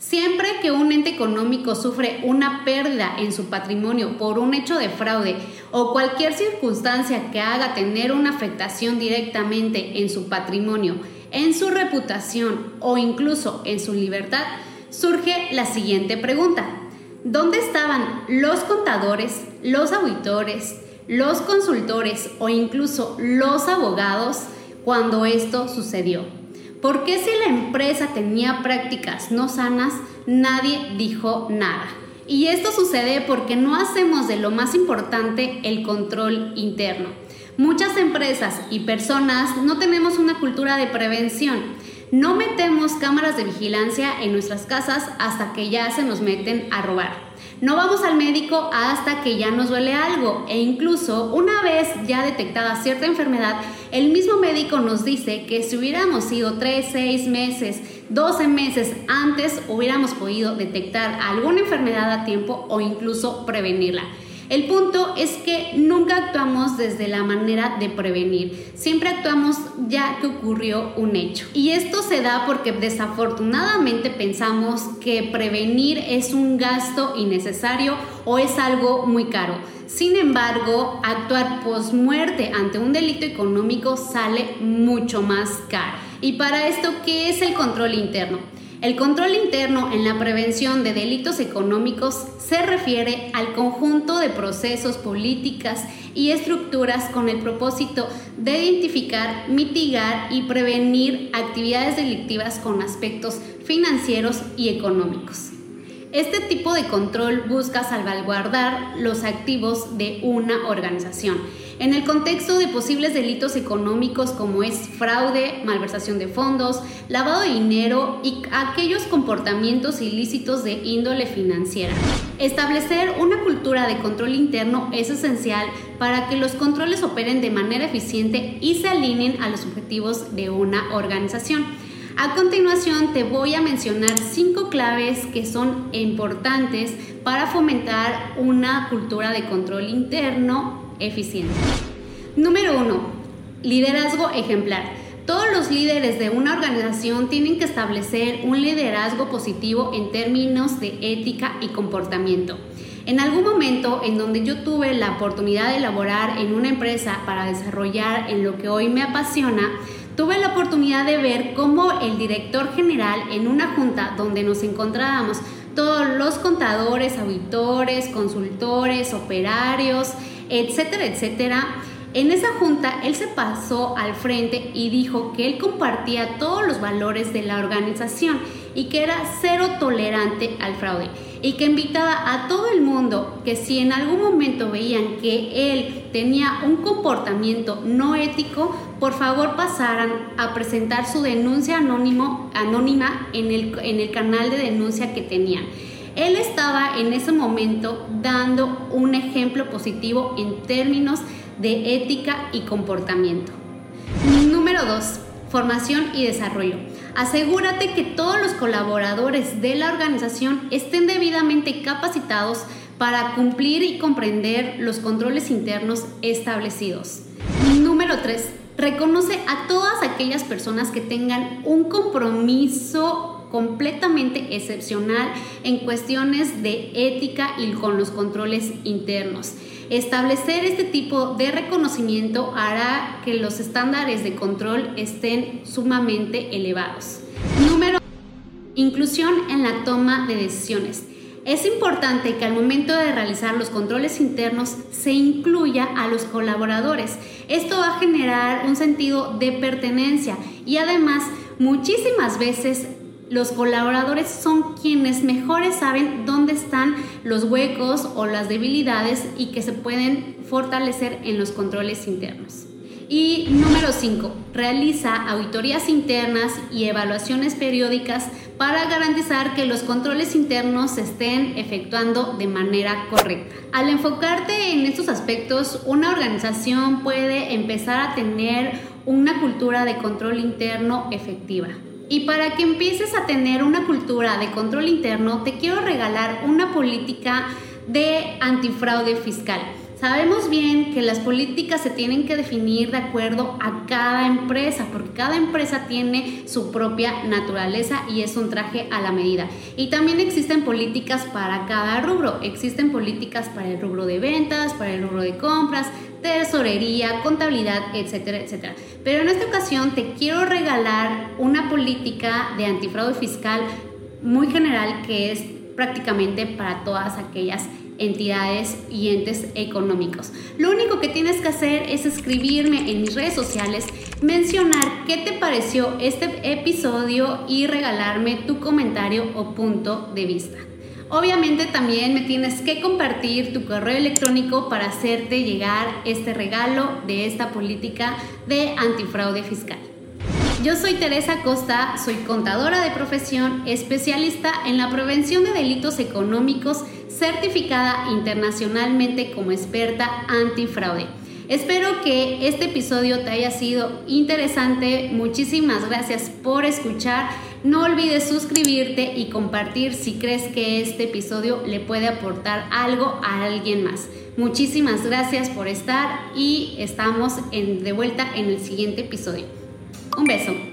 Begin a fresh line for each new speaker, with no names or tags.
Siempre que un ente económico sufre una pérdida en su patrimonio por un hecho de fraude o cualquier circunstancia que haga tener una afectación directamente en su patrimonio, en su reputación o incluso en su libertad, surge la siguiente pregunta. ¿Dónde estaban los contadores, los auditores, los consultores o incluso los abogados cuando esto sucedió? ¿Por qué si la empresa tenía prácticas no sanas, nadie dijo nada? Y esto sucede porque no hacemos de lo más importante el control interno. Muchas empresas y personas no tenemos una cultura de prevención. No metemos cámaras de vigilancia en nuestras casas hasta que ya se nos meten a robar. No vamos al médico hasta que ya nos duele algo e incluso una vez ya detectada cierta enfermedad, el mismo médico nos dice que si hubiéramos ido 3, 6 meses, 12 meses antes, hubiéramos podido detectar alguna enfermedad a tiempo o incluso prevenirla. El punto es que nunca actuamos desde la manera de prevenir, siempre actuamos ya que ocurrió un hecho. Y esto se da porque desafortunadamente pensamos que prevenir es un gasto innecesario o es algo muy caro. Sin embargo, actuar post muerte ante un delito económico sale mucho más caro. Y para esto, ¿qué es el control interno? El control interno en la prevención de delitos económicos se refiere al conjunto de procesos, políticas y estructuras con el propósito de identificar, mitigar y prevenir actividades delictivas con aspectos financieros y económicos. Este tipo de control busca salvaguardar los activos de una organización en el contexto de posibles delitos económicos como es fraude, malversación de fondos, lavado de dinero y aquellos comportamientos ilícitos de índole financiera. Establecer una cultura de control interno es esencial para que los controles operen de manera eficiente y se alineen a los objetivos de una organización. A continuación te voy a mencionar cinco claves que son importantes para fomentar una cultura de control interno eficiente. Número 1. Liderazgo ejemplar. Todos los líderes de una organización tienen que establecer un liderazgo positivo en términos de ética y comportamiento. En algún momento en donde yo tuve la oportunidad de laborar en una empresa para desarrollar en lo que hoy me apasiona, tuve la oportunidad de ver cómo el director general en una junta donde nos encontrábamos todos los contadores, auditores, consultores, operarios, etcétera, etcétera. En esa junta él se pasó al frente y dijo que él compartía todos los valores de la organización y que era cero tolerante al fraude y que invitaba a todo el mundo que si en algún momento veían que él tenía un comportamiento no ético, por favor pasaran a presentar su denuncia anónimo, anónima en el, en el canal de denuncia que tenían. Él estaba en ese momento dando un ejemplo positivo en términos de ética y comportamiento. Número 2. Formación y desarrollo. Asegúrate que todos los colaboradores de la organización estén debidamente capacitados para cumplir y comprender los controles internos establecidos. Número 3. Reconoce a todas aquellas personas que tengan un compromiso completamente excepcional en cuestiones de ética y con los controles internos. Establecer este tipo de reconocimiento hará que los estándares de control estén sumamente elevados. Número Inclusión en la toma de decisiones. Es importante que al momento de realizar los controles internos se incluya a los colaboradores. Esto va a generar un sentido de pertenencia y además muchísimas veces los colaboradores son quienes mejores saben dónde están los huecos o las debilidades y que se pueden fortalecer en los controles internos. Y número 5, realiza auditorías internas y evaluaciones periódicas para garantizar que los controles internos se estén efectuando de manera correcta. Al enfocarte en estos aspectos, una organización puede empezar a tener una cultura de control interno efectiva. Y para que empieces a tener una cultura de control interno, te quiero regalar una política de antifraude fiscal. Sabemos bien que las políticas se tienen que definir de acuerdo a cada empresa, porque cada empresa tiene su propia naturaleza y es un traje a la medida. Y también existen políticas para cada rubro. Existen políticas para el rubro de ventas, para el rubro de compras, tesorería, contabilidad, etcétera, etcétera. Pero en esta ocasión te quiero regalar una política de antifraude fiscal muy general que es prácticamente para todas aquellas entidades y entes económicos. Lo único que tienes que hacer es escribirme en mis redes sociales, mencionar qué te pareció este episodio y regalarme tu comentario o punto de vista. Obviamente también me tienes que compartir tu correo electrónico para hacerte llegar este regalo de esta política de antifraude fiscal. Yo soy Teresa Costa, soy contadora de profesión, especialista en la prevención de delitos económicos, certificada internacionalmente como experta antifraude. Espero que este episodio te haya sido interesante. Muchísimas gracias por escuchar. No olvides suscribirte y compartir si crees que este episodio le puede aportar algo a alguien más. Muchísimas gracias por estar y estamos de vuelta en el siguiente episodio. Un beso.